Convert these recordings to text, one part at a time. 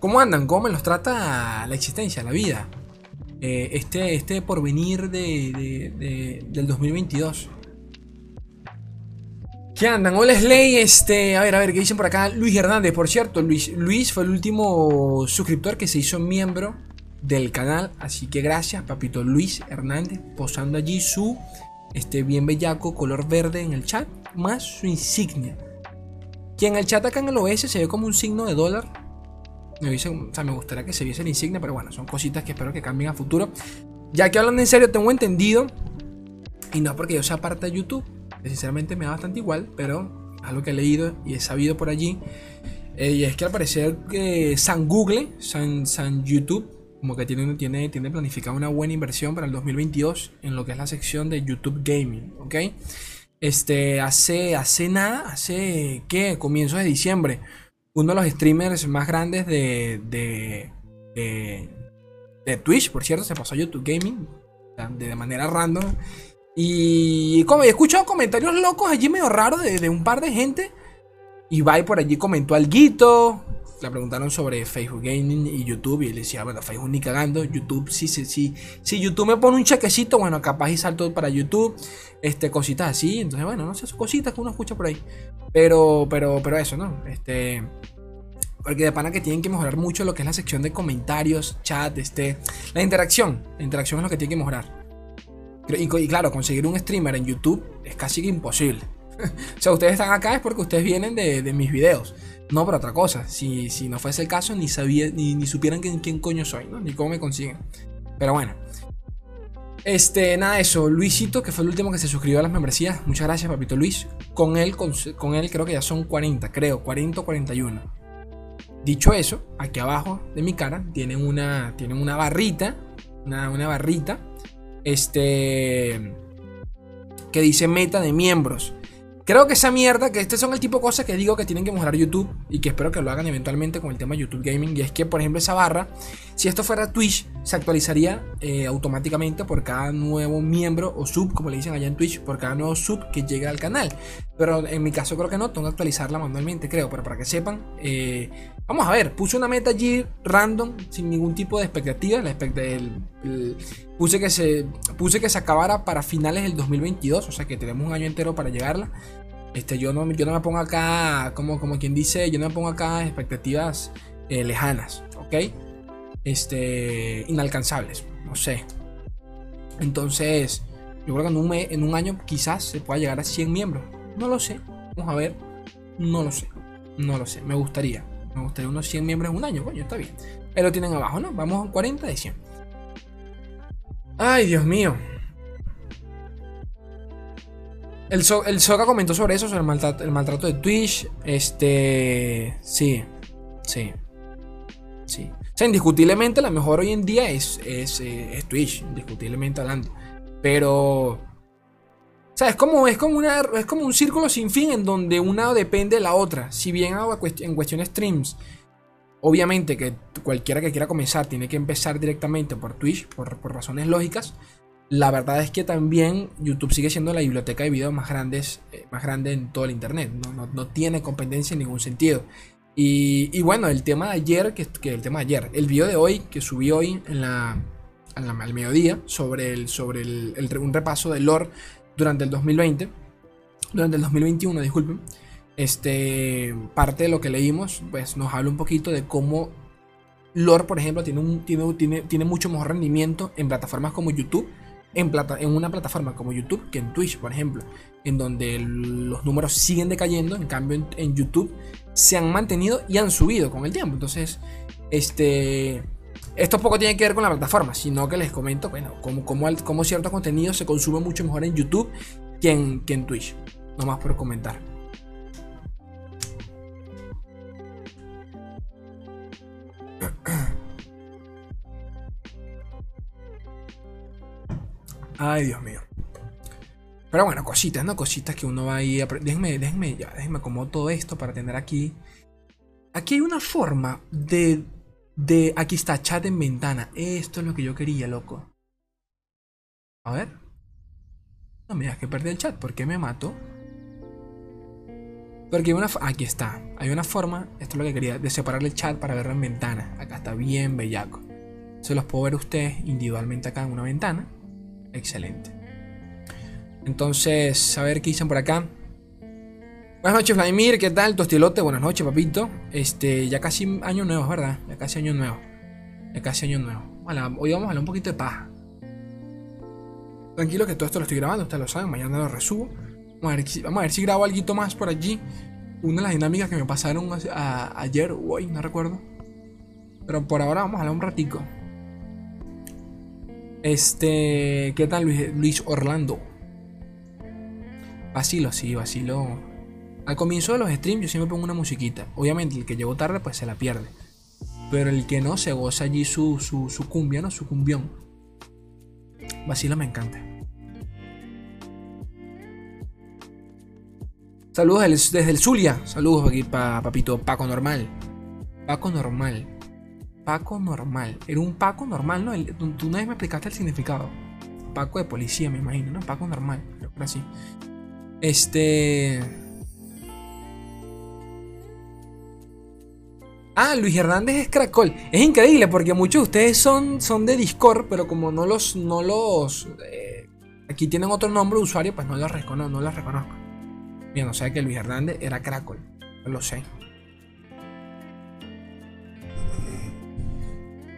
¿Cómo andan? ¿Cómo me los trata la existencia, la vida? Eh, este, este porvenir de, del 2022. ¿Qué andan? Hola Slay, este, a ver, a ver, ¿qué dicen por acá? Luis Hernández, por cierto, Luis, Luis fue el último suscriptor que se hizo miembro del canal, así que gracias, papito Luis Hernández, posando allí su, este, bien bellaco color verde en el chat, más su insignia. Que en el chat acá en el OS se ve como un signo de dólar. Me, o sea, me gustaría que se viese la insignia, pero bueno, son cositas que espero que cambien a futuro. Ya que hablando en serio, tengo entendido, y no porque yo sea parte de YouTube, sinceramente me da bastante igual, pero algo que he leído y he sabido por allí, eh, y es que al parecer que San Google, San, San YouTube, como que tiene, tiene, tiene planificado una buena inversión para el 2022 en lo que es la sección de YouTube Gaming, ¿ok? Este, hace, hace nada, hace, ¿qué? Comienzos de diciembre, uno de los streamers más grandes de, de, de, Twitch, por cierto, se pasó a YouTube Gaming, de, manera random, y como he escuchado comentarios locos allí medio raros de, un par de gente. Y va por allí comentó algo. Le preguntaron sobre Facebook Gaming y YouTube. Y él decía, bueno, Facebook ni cagando. YouTube, sí, sí, sí. Si YouTube me pone un chequecito, bueno, capaz y salto para YouTube. Este, cositas así. Entonces, bueno, no sé, son cositas que uno escucha por ahí. Pero, pero, pero eso, ¿no? Este. Porque de pana que tienen que mejorar mucho lo que es la sección de comentarios, chat, este. La interacción. La interacción es lo que tiene que mejorar. Y, claro, conseguir un streamer en YouTube es casi imposible. o sea, ustedes están acá es porque ustedes vienen de, mis videos. No por otra cosa. Si, si, no fuese el caso, ni, sabía, ni, supieran quién, quién coño soy, ¿no? Ni cómo me consiguen. Pero bueno. Este, nada, eso. Luisito, que fue el último que se suscribió a las membresías. Muchas gracias, papito Luis. Con él, con, él creo que ya son 40, creo. 40 o 41. Dicho eso, aquí abajo de mi cara tienen una, tienen una barrita. Una, una barrita este, que dice meta de miembros. Creo que esa mierda, que este son el tipo de cosas que digo que tienen que mejorar YouTube y que espero que lo hagan eventualmente con el tema YouTube Gaming. Y es que, por ejemplo, esa barra, si esto fuera Twitch, se actualizaría eh, automáticamente por cada nuevo miembro o sub, como le dicen allá en Twitch, por cada nuevo sub que llega al canal. Pero en mi caso creo que no, tengo que actualizarla manualmente, creo. Pero para que sepan, eh, vamos a ver, puse una meta allí random, sin ningún tipo de expectativa. La puse, que se, puse que se acabara para finales del 2022, o sea que tenemos un año entero para llegarla. Este, yo, no, yo no me pongo acá, como, como quien dice, yo no me pongo acá expectativas eh, lejanas, ¿ok? Este, inalcanzables, no sé. Entonces, yo creo que en un, año quizás se pueda llegar a 100 miembros. No lo sé, vamos a ver. No lo sé, no lo sé, me gustaría. Me gustaría unos 100 miembros en un año, coño, está bien. Pero lo tienen abajo, ¿no? Vamos a 40 de 100. Ay, Dios mío. El, Soca comentó sobre eso, sobre el maltrato, de Twitch. Este. Sí. Sí. Sí. O sea, indiscutiblemente la mejor hoy en día es, es, eh, Twitch, indiscutiblemente hablando. Pero. O sea, es como, una, es como un círculo sin fin en donde una depende de la otra. Si bien en cuestión de streams, obviamente que cualquiera que quiera comenzar tiene que empezar directamente por Twitch, por, por razones lógicas. La verdad es que también YouTube sigue siendo la biblioteca de videos más, grandes, eh, más grande en todo el Internet. No, tiene competencia en ningún sentido. Y, bueno, el tema de ayer, que, el tema de ayer, el video de hoy que subí hoy en la, al mediodía sobre, el, sobre el, un repaso de lore durante el 2020, durante el 2021, disculpen. Este, parte de lo que leímos, pues nos habla un poquito de cómo lore, por ejemplo, tiene, un, tiene, tiene, tiene mucho mejor rendimiento en plataformas como YouTube en, plata, en una plataforma como YouTube que en Twitch, por ejemplo, en donde los números siguen decayendo, en cambio en, YouTube se han mantenido y han subido con el tiempo. Entonces, este... Esto poco tiene que ver con la plataforma, sino que les comento, bueno, como, como, cierto contenido se consume mucho mejor en YouTube que en, que en Twitch. No más por comentar. Ay, Dios mío. Pero bueno, cositas, ¿no? Cositas que uno va ahí. Déjenme, déjenme, ya, déjenme como todo esto para tener aquí. Aquí hay una forma de. de aquí está, chat en ventana. Esto es lo que yo quería, loco. A ver. No me digas que perdí el chat. ¿Por qué me mato? Porque hay una... Aquí está. Hay una forma, esto es lo que quería, de separar el chat para verlo en ventana. Acá está bien bellaco. Se los puedo ver ustedes individualmente acá en una ventana. Excelente. Entonces, a ver qué dicen por acá. Buenas noches, Vladimir. ¿Qué tal? Tostilote. Buenas noches, papito. Este, ya casi año nuevo, ¿verdad? Ya casi año nuevo. Ya casi año nuevo. hoy vamos a hablar un poquito de paz. Tranquilo que todo esto lo estoy grabando, ustedes lo saben. Mañana lo resubo. Vamos a ver, vamos a ver si grabo algo más por allí. Una de las dinámicas que me pasaron ayer o hoy, no recuerdo. Pero por ahora vamos a hablar un ratico. Este, ¿qué tal Luis, Orlando? Vacilo, sí, vacilo. Al comienzo de los streams yo siempre pongo una musiquita. Obviamente el que llegó tarde pues se la pierde. Pero el que no se goza allí su, su, cumbia, ¿no? Su cumbión. Vacilo me encanta. Saludos desde el Zulia. Saludos aquí para papito Paco Normal. Paco Normal. Paco normal. Era un Paco normal, ¿no? tú una vez me explicaste el significado. Paco de policía, me imagino, ¿no? Paco normal, pero así. Este. Ah, Luis Hernández es Cracol. Es increíble porque muchos de ustedes son, son de Discord, pero como no los. No los eh, aquí tienen otro nombre de usuario, pues no los reconozco. No los reconozco. Bien, o sea que Luis Hernández era Cracol. Lo sé.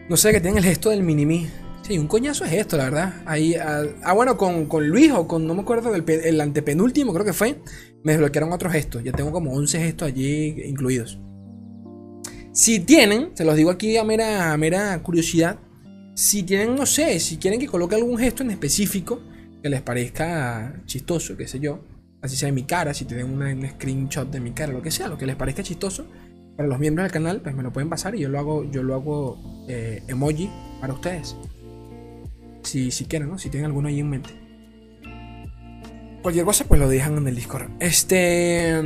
No sé que tiene el gesto del mini Sí, un coñazo es esto, la verdad. Ahí, ah, bueno, con, Luis o con, no me acuerdo, el, el, antepenúltimo creo que fue, me desbloquearon otros gestos. Ya tengo como 11 gestos allí incluidos. Si tienen, se los digo aquí a mera, mera curiosidad, si tienen, no sé, si quieren que coloque algún gesto en específico que les parezca chistoso, qué sé yo, así sea en mi cara, si tienen un screenshot de mi cara, lo que sea, lo que les parezca chistoso, para los miembros del canal, pues me lo pueden pasar y yo lo hago, yo lo hago eh, emoji para ustedes. Si, si quieren, ¿no? Si tienen alguno ahí en mente. Cualquier cosa, pues lo dejan en el Discord. Este.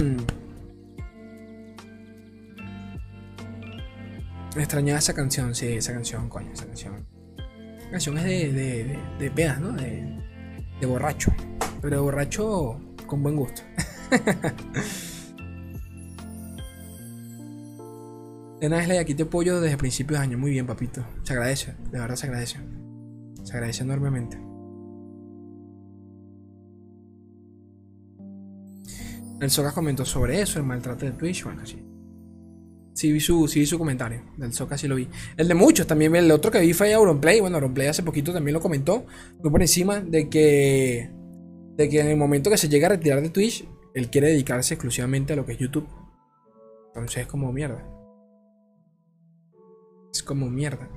Me extrañaba esa canción, sí, esa canción, coño, esa canción. La canción es de, de, de, de pedas, ¿no? De, de borracho. Pero de borracho con buen gusto. De nada, aquí te apoyo desde principios de año. Muy bien, papito. Se agradece, de verdad se agradece. Se agradece enormemente. El Socas comentó sobre eso, el maltrato de Twitch. Bueno, sí. Sí vi su, sí su comentario. Del Socas sí lo vi. El de muchos también. El otro que vi fue Auronplay. Bueno, Auronplay hace poquito también lo comentó. Fue por encima de que. De que en el momento que se llega a retirar de Twitch, él quiere dedicarse exclusivamente a lo que es YouTube. Entonces es como mierda. Es como mierda.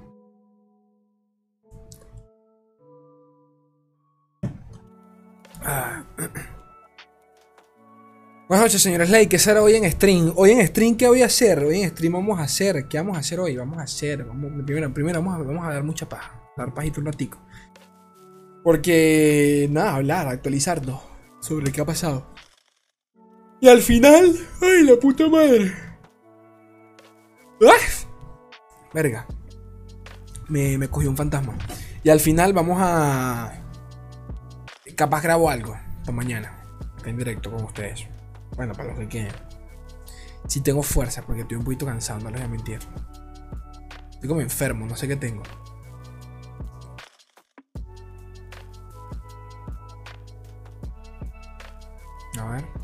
Ah. Buenas noches, señores Ley. ¿Qué será hoy en stream? Hoy en stream, ¿qué voy a hacer? Hoy en stream vamos a hacer. ¿Qué vamos a hacer hoy? Vamos a hacer. primero, primero vamos, a, vamos a dar mucha paja. Dar pajito un ratico. Porque, nada, hablar, actualizarlo sobre qué ha pasado. Y al final, ¡ay, la puta madre! ¡Ah! Verga. Me, me cogió un fantasma. Y al final vamos a. Capaz grabo algo. Para mañana. en directo con ustedes. Bueno, para los que quieran. Si tengo fuerza, porque estoy un poquito cansado, no les voy a mentir. Estoy como enfermo, no sé qué tengo. A ver.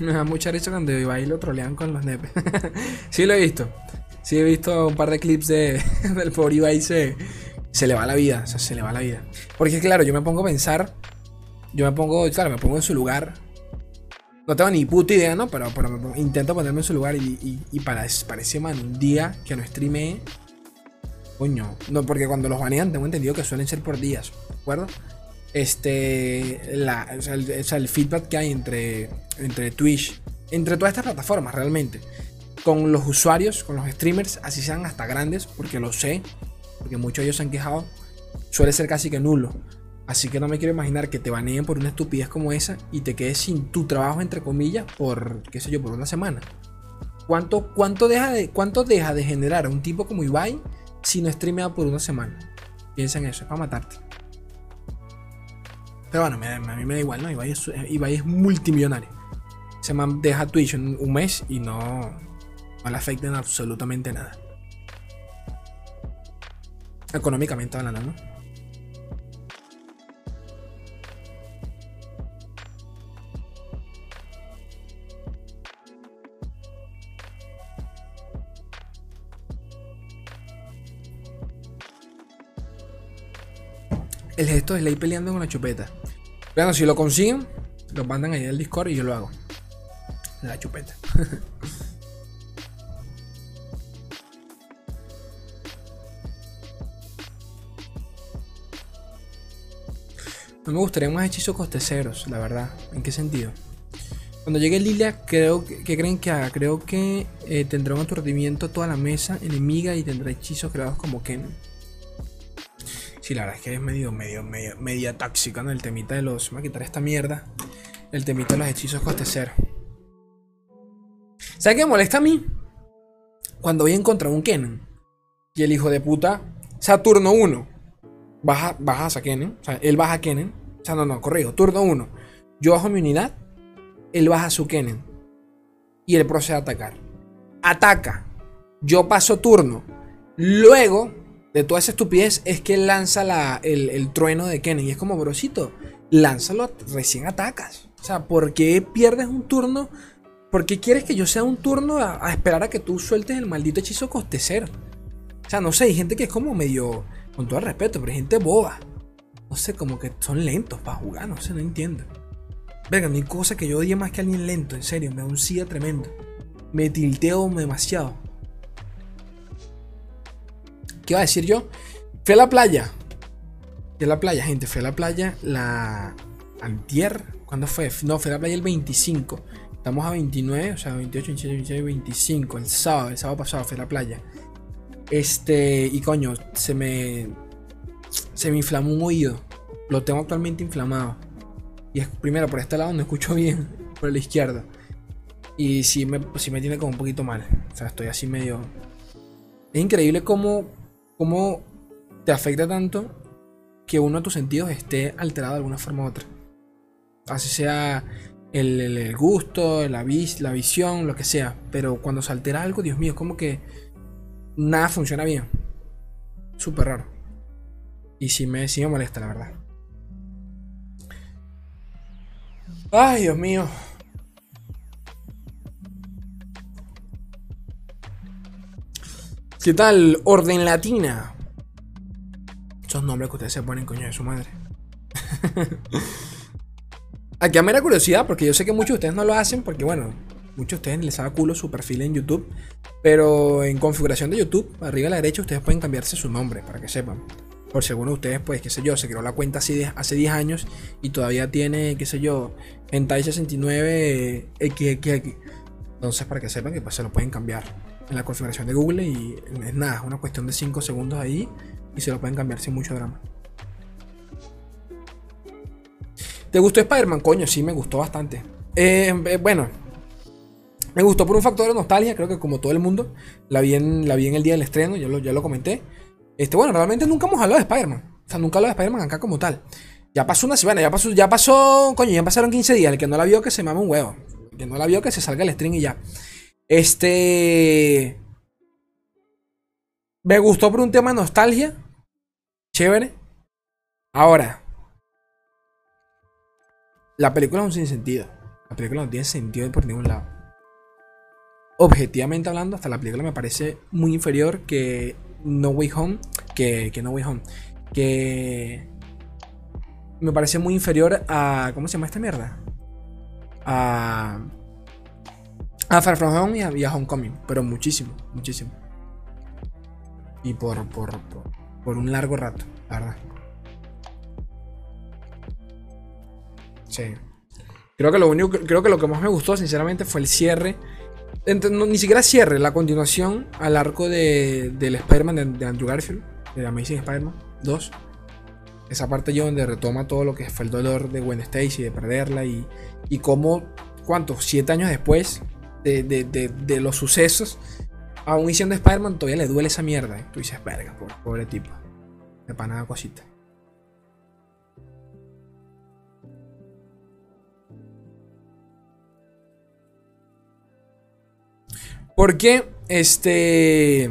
Me da mucha risa cuando Ibai lo trolean con los nepes. sí lo he visto. Sí he visto un par de clips de, del pobre Ibai se, se le va la vida. O sea, se le va la vida. Porque claro, yo me pongo a pensar. Yo me pongo, claro, me pongo en su lugar. No tengo ni puta idea, ¿no? Pero, pero intento ponerme en su lugar y, y, para, para ese un día que no streame. Coño. No, porque cuando los banean tengo entendido que suelen ser por días. ¿De acuerdo? Este, el, feedback que hay entre, entre Twitch, entre todas estas plataformas realmente, con los usuarios, con los streamers, así sean hasta grandes, porque lo sé, porque muchos de ellos se han quejado, suele ser casi que nulo. Así que no me quiero imaginar que te baneen por una estupidez como esa y te quedes sin tu trabajo, entre comillas, por, qué sé yo, por una semana. ¿Cuánto, cuánto, deja, de, ¿Cuánto deja de generar un tipo como Ibai si no streamea por una semana. Piensa en eso, es para matarte. Pero bueno, a mí me da igual, ¿no? Ibai es, Ibai es multimillonario. Se deja Twitch en un mes y no, no le afecta en absolutamente nada. Económicamente hablando, ¿no? el gesto de Slay peleando con la chupeta. Bueno, si lo consiguen, lo mandan ahí al Discord y yo lo hago. La chupeta. No me gustaría más hechizos costeceros, la verdad. ¿En qué sentido? Cuando llegue Lilia, creo que, creen que haga. Creo que eh, tendrá un aturdimiento toda la mesa enemiga y tendrá hechizos creados como Ken. Sí, la verdad es que es medio, medio, medio, media tóxica, ¿no? El temita de los. Me voy a quitar esta mierda. El temita de los hechizos costecer. ¿Sabes qué me molesta a mí? Cuando voy a encontrar un Kennen. Y el hijo de puta. Saturno 1. Baja, baja a Kennen. O sea, él baja a Kennen. O sea, no, no, corrijo. Turno 1. Yo bajo mi unidad. Él baja su Kennen. Y él procede a atacar. Ataca. Yo paso turno. Luego de toda esa estupidez es que lanza el, trueno de Kennen. Y es como, brosito, lánzalo, recién atacas. O sea, ¿por qué pierdes un turno? ¿Por qué quieres que yo sea un turno a, esperar a que tú sueltes el maldito hechizo costecero? O sea, no sé, hay gente que es como medio, con todo el respeto, pero hay gente boba. No sé, como que son lentos para jugar, no sé, no entiendo. Venga, hay cosa que yo odie más que alguien lento, en serio, me da un silla tremendo. Me tilteo demasiado. ¿Qué iba a decir yo? Fui a la playa. Fui a la playa, gente. Fui a la playa la. Antier. ¿Cuándo fue? No, fui a la playa el 25. Estamos a 29, o sea, 28, 27, 28, 25. El sábado, el sábado pasado fui a la playa. Este. Y coño, se me. Se me inflamó un oído. Lo tengo actualmente inflamado. Y es primero por este lado no escucho bien. Por la izquierda. Y sí me, sí me tiene como un poquito mal. O sea, estoy así medio. Es increíble cómo cómo te afecta tanto que uno de tus sentidos esté alterado de alguna forma u otra. Así sea el, gusto, la, visión, lo que sea. Pero cuando se altera algo, Dios mío, es como que nada funciona bien. Súper raro. Y sí me, sí me molesta, la verdad. Ay, Dios mío. ¿Qué tal? Orden Latina. Esos nombres que ustedes se ponen, coño de su madre. Aquí a mera curiosidad, porque yo sé que muchos de ustedes no lo hacen, porque bueno, muchos de ustedes les haga culo su perfil en YouTube. Pero en configuración de YouTube, arriba a la derecha, ustedes pueden cambiarse su nombre, para que sepan. Por si alguno de ustedes, pues, qué sé yo, se creó la cuenta hace, hace 10 años y todavía tiene, qué sé yo, Hentai69XX. Entonces, para que sepan que pues, se lo pueden cambiar en la configuración de Google y es nada, una cuestión de 5 segundos ahí y se lo pueden cambiar sin mucho drama. ¿Te gustó Spider-Man? Coño, sí, me gustó bastante. Eh, eh, bueno, me gustó por un factor de nostalgia, creo que como todo el mundo. La vi en, la vi en el día del estreno, ya lo, ya lo comenté. Este, bueno, realmente nunca hemos hablado de Spider-Man. O sea, nunca hablado de Spider-Man acá como tal. Ya pasó una semana, ya pasó, ya pasó, coño, ya pasaron 15 días. El que no la vio que se mame un huevo. El que no la vio que se salga el stream y ya. Este. Me gustó por un tema de nostalgia. Chévere. Ahora. La película es un sinsentido. La película no tiene sentido por ningún lado. Objetivamente hablando, hasta la película me parece muy inferior que No Way Home. Que, que No Way Home. Que. Me parece muy inferior a. ¿Cómo se llama esta mierda? A. A Far From Home y a, Homecoming, pero muchísimo, muchísimo. Y por, por, por, un largo rato, la verdad. Sí. Creo que lo único, creo que lo que más me gustó, sinceramente, fue el cierre. ni siquiera cierre, la continuación al arco de, del Spider-Man de, Andrew Garfield, de Amazing Spider-Man 2. Esa parte yo donde retoma todo lo que fue el dolor de Gwen Stacy, de perderla y, y cómo, ¿cuántos? Siete años después de, los sucesos, aún siendo Spider-Man, todavía le duele esa mierda. ¿eh? Tú dices, verga, pobre, pobre tipo. De panada cosita. Porque, este.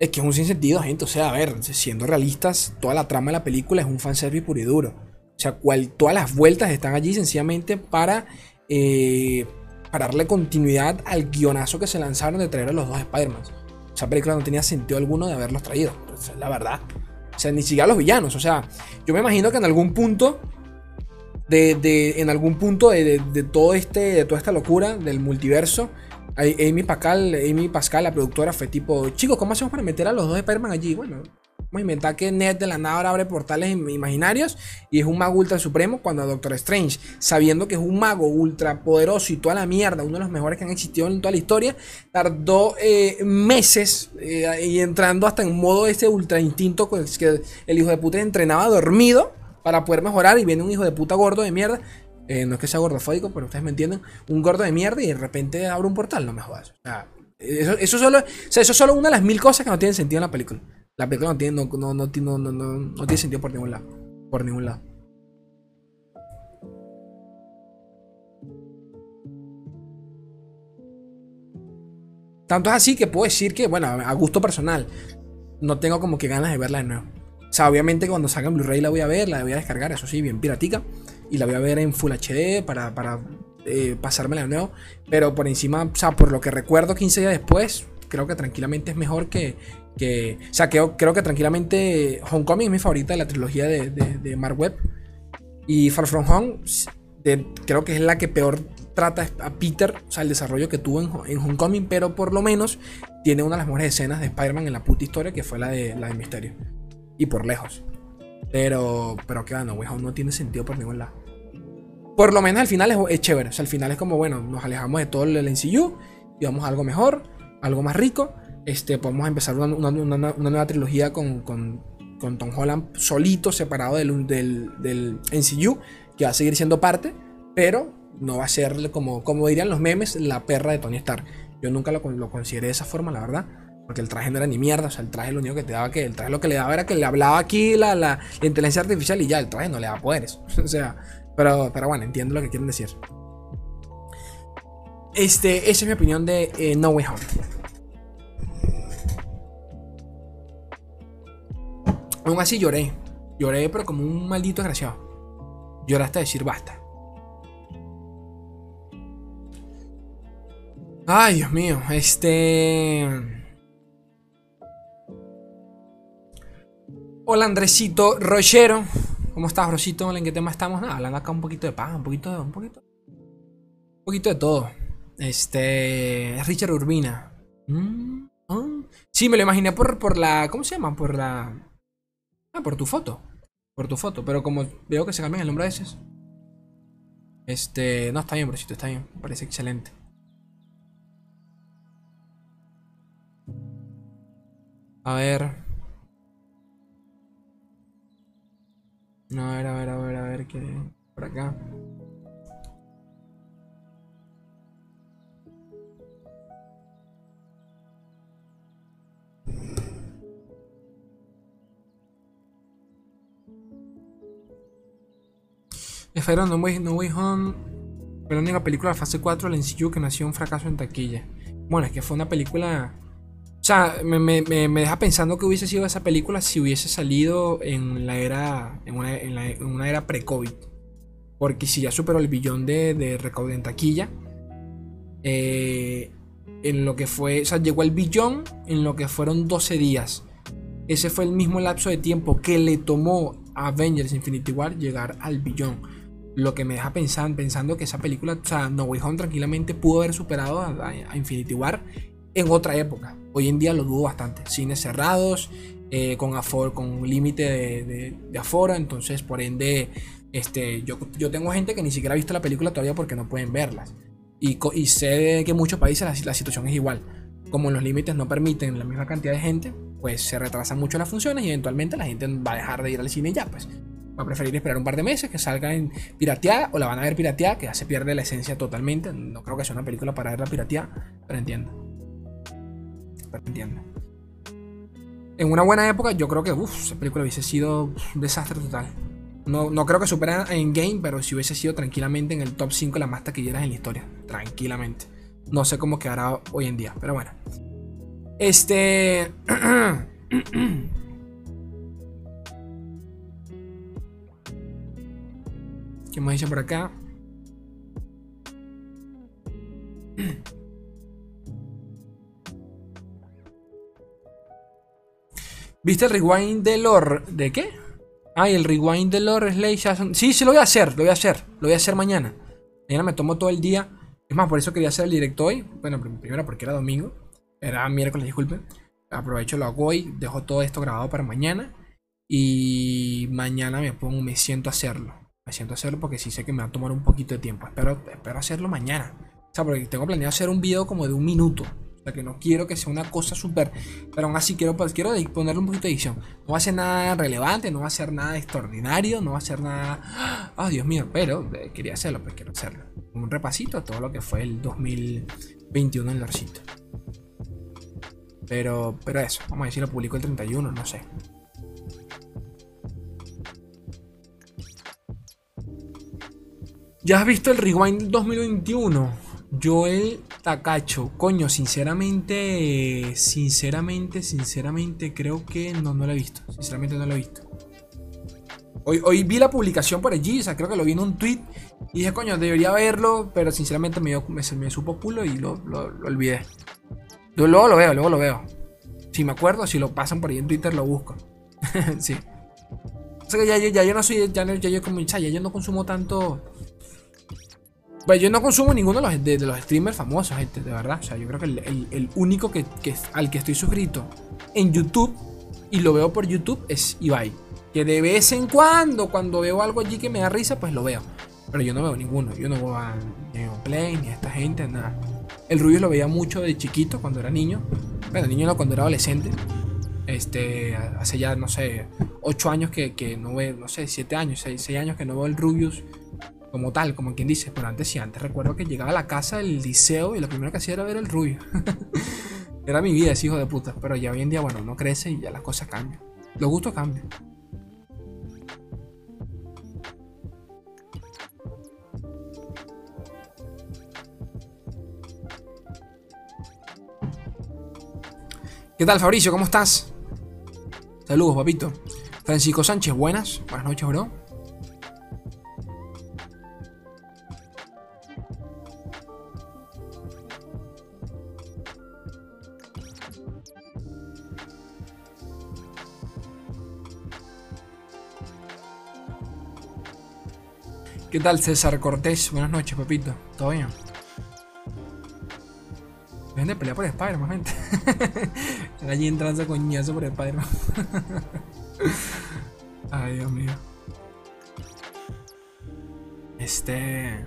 Es que es un sinsentido, gente. O sea, a ver, siendo realistas, toda la trama de la película es un fanservice puro y duro. O sea, cual, todas las vueltas están allí sencillamente para, eh, para darle continuidad al guionazo que se lanzaron de traer a los dos Spider-Man. Esa película no tenía sentido alguno de haberlos traído. es la verdad. O sea, ni siquiera los villanos. O sea, yo me imagino que en algún punto. De, de en algún punto de, de, todo este, de toda esta locura del multiverso, Amy Pascal, Amy Pascal, la productora, fue tipo, chicos, ¿cómo hacemos para meter a los dos Spider-Man allí? Bueno, vamos a inventar que Ned de la nada abre portales imaginarios y es un mago ultra supremo cuando Doctor Strange, sabiendo que es un mago ultra poderoso y toda la mierda, uno de los mejores que han existido en toda la historia, tardó eh, meses eh, y entrando hasta en modo ese ultra instinto que el hijo de puta entrenaba dormido para poder mejorar y viene un hijo de puta gordo de mierda eh, no es que sea gordofóbico, pero ustedes me entienden. Un gordo de mierda y de repente abre un portal, no me jodas. O sea, eso, solo, o sea, eso es solo una de las mil cosas que no tienen sentido en la película. La película no tiene, no, no, no, tiene sentido por ningún lado. Por ningún lado. Tanto es así que puedo decir que, bueno, a gusto personal, no tengo como que ganas de verla de nuevo. O sea, obviamente cuando salga en Blu-ray la voy a ver, la voy a descargar, eso sí, bien piratica y la voy a ver en Full HD para, para eh, pasármela de nuevo. Pero por encima, o sea, por lo que recuerdo 15 días después, creo que tranquilamente es mejor que. Que o sea, creo, creo que tranquilamente Homecoming es mi favorita de la trilogía de, de, Mark Webb. Y Far From Home, creo que es la que peor trata a Peter, o sea, el desarrollo que tuvo en, en, Homecoming, pero por lo menos tiene una de las mejores escenas de Spider-Man en la puta historia, que fue la de, la de Misterio. Y por lejos. Pero, pero que no, wey, no tiene sentido por ningún lado. Por lo menos al final es, chévere. O sea, al final es como, bueno, nos alejamos de todo el NCU y vamos a algo mejor, algo más rico. Este, podemos empezar una, una, nueva trilogía con, con, con, Tom Holland solito, separado del, del, del NCU, que va a seguir siendo parte, pero no va a ser como, como dirían los memes, la perra de Tony Stark. Yo nunca lo, lo consideré de esa forma, la verdad. Porque el traje no era ni mierda, o sea, el traje lo único que te daba que el traje lo que le daba era que le hablaba aquí la, la, inteligencia artificial y ya, el traje no le daba poderes. o sea, pero, pero bueno, entiendo lo que quieren decir. Este, esa es mi opinión de eh, No Way Home. Aún así lloré. Lloré, pero como un maldito desgraciado. Lloré hasta decir basta. Ay, Dios mío. Este. Hola Andresito Rochero. ¿Cómo estás, Rosito? ¿En qué tema estamos? Hablando acá un poquito de paz, un poquito de. Un poquito. Un poquito de todo. Este. Richard Urbina. Mm, ah. Sí, me lo imaginé por, por la. ¿Cómo se llama? Por la. Ah, por tu foto. Por tu foto. Pero como veo que se cambian el nombre a veces. Este. No, está bien, Rosito, está bien. Parece excelente. A ver. A ver, a ver, a ver, a ver, qué. Por acá. Esperaron, No Way, no Way Home fue la única película de fase 4 del MCU que nació un fracaso en taquilla. Bueno, es que fue una película o sea, me, deja pensando que hubiese sido esa película si hubiese salido en la era. en una, era pre-COVID. Porque si ya superó el billón de, de recaudo en taquilla. Eh, en lo que fue. O sea, llegó al billón en lo que fueron 12 días. Ese fue el mismo lapso de tiempo que le tomó a Avengers Infinity War llegar al billón. Lo que me deja pensando, pensando que esa película, o sea, No Way Home tranquilamente pudo haber superado a Infinity War en otra época. Hoy en día lo dudo bastante. Cines cerrados, eh, con, con límite de, aforo, entonces por ende este, yo, yo tengo gente que ni siquiera ha visto la película todavía porque no pueden verlas. Y, y sé que en muchos países la, situación es igual. Como los límites no permiten la misma cantidad de gente, pues se retrasan mucho las funciones y eventualmente la gente va a dejar de ir al cine ya, pues. Va a preferir esperar un par de meses que salga en pirateada o la van a ver pirateada, que ya se pierde la esencia totalmente. No creo que sea una película para verla pirateada, pero entiendo. pero entiendo. En una buena época, yo creo que, esa película hubiese sido un desastre total. No, no creo que superara en game, pero si hubiese sido tranquilamente en el top 5 de las más taquilleras en la historia. Tranquilamente. No sé cómo quedará hoy en día, pero bueno. Este. ¿Qué me dice por acá? ¿Viste el rewind de lore? ¿De qué? Ah, el rewind de lore Slay Sí, sí, lo voy a hacer, lo voy a hacer. Lo voy a hacer mañana. Mañana me tomo todo el día. Es más, por eso quería hacer el directo hoy. Bueno, primero porque era domingo. Era miércoles, disculpen. Aprovecho, lo hago hoy. Dejo todo esto grabado para mañana. Y mañana me pongo, me siento a hacerlo. Me siento a hacerlo porque sí sé que me va a tomar un poquito de tiempo. Espero, espero hacerlo mañana. O sea, porque tengo planeado hacer un video como de un minuto. O sea, que no quiero que sea una cosa súper... Pero aún así quiero, pues, quiero ponerle un poquito de edición. No va a ser nada relevante, no va a ser nada extraordinario, no va a ser nada... Oh, Dios mío, pero eh, quería hacerlo, pues quiero hacerlo. Un repasito a todo lo que fue el 2021 en Lorcito. Pero, pero eso, vamos a decir, lo publico el 31, no sé. ¿Ya has visto el Rewind 2021? Joel Takacho. Coño, sinceramente, sinceramente, sinceramente, creo que no, no lo he visto. Sinceramente no lo he visto. Hoy, hoy vi la publicación por allí, o sea, creo que lo vi en un tweet. Y dije, coño, debería verlo, pero sinceramente me, me, me supo culo y lo, lo, olvidé. Luego lo veo, luego lo veo. Si me acuerdo, si lo pasan por ahí en Twitter, lo busco. sí. O sea que ya, ya, yo no soy, ya, ya yo como, ya yo no consumo tanto. Pues yo no consumo ninguno de los, de, los streamers famosos, gente, de verdad. O sea, yo creo que el, el, único que, que, al que estoy suscrito en YouTube y lo veo por YouTube es Ibai. Que de vez en cuando, cuando veo algo allí que me da risa, pues lo veo. Pero yo no veo ninguno. Yo no veo a, a Play, ni a esta gente, nada. El Rubius lo veía mucho de chiquito, cuando era niño. Bueno, niño no, cuando era adolescente. Este, hace ya, no sé, 8 años que, que no veo, no sé, 7 años, 6, años que no veo el Rubius como tal, como quien dice. Pero antes sí, antes recuerdo que llegaba a la casa del liceo y lo primero que hacía era ver el Rubius. era mi vida ese hijo de puta. Pero ya hoy en día, bueno, no crece y ya las cosas cambian. Los gustos cambian. ¿Qué tal, Fabricio? ¿Cómo estás? Saludos, papito. Francisco Sánchez, buenas. Buenas noches, bro. ¿Qué tal, César Cortés? Buenas noches, papito. ¿Todo bien? Ven de pelear por Spider-Man, gente. Están allí entrando coñazo por Spider-Man. Ay, Dios mío. Este.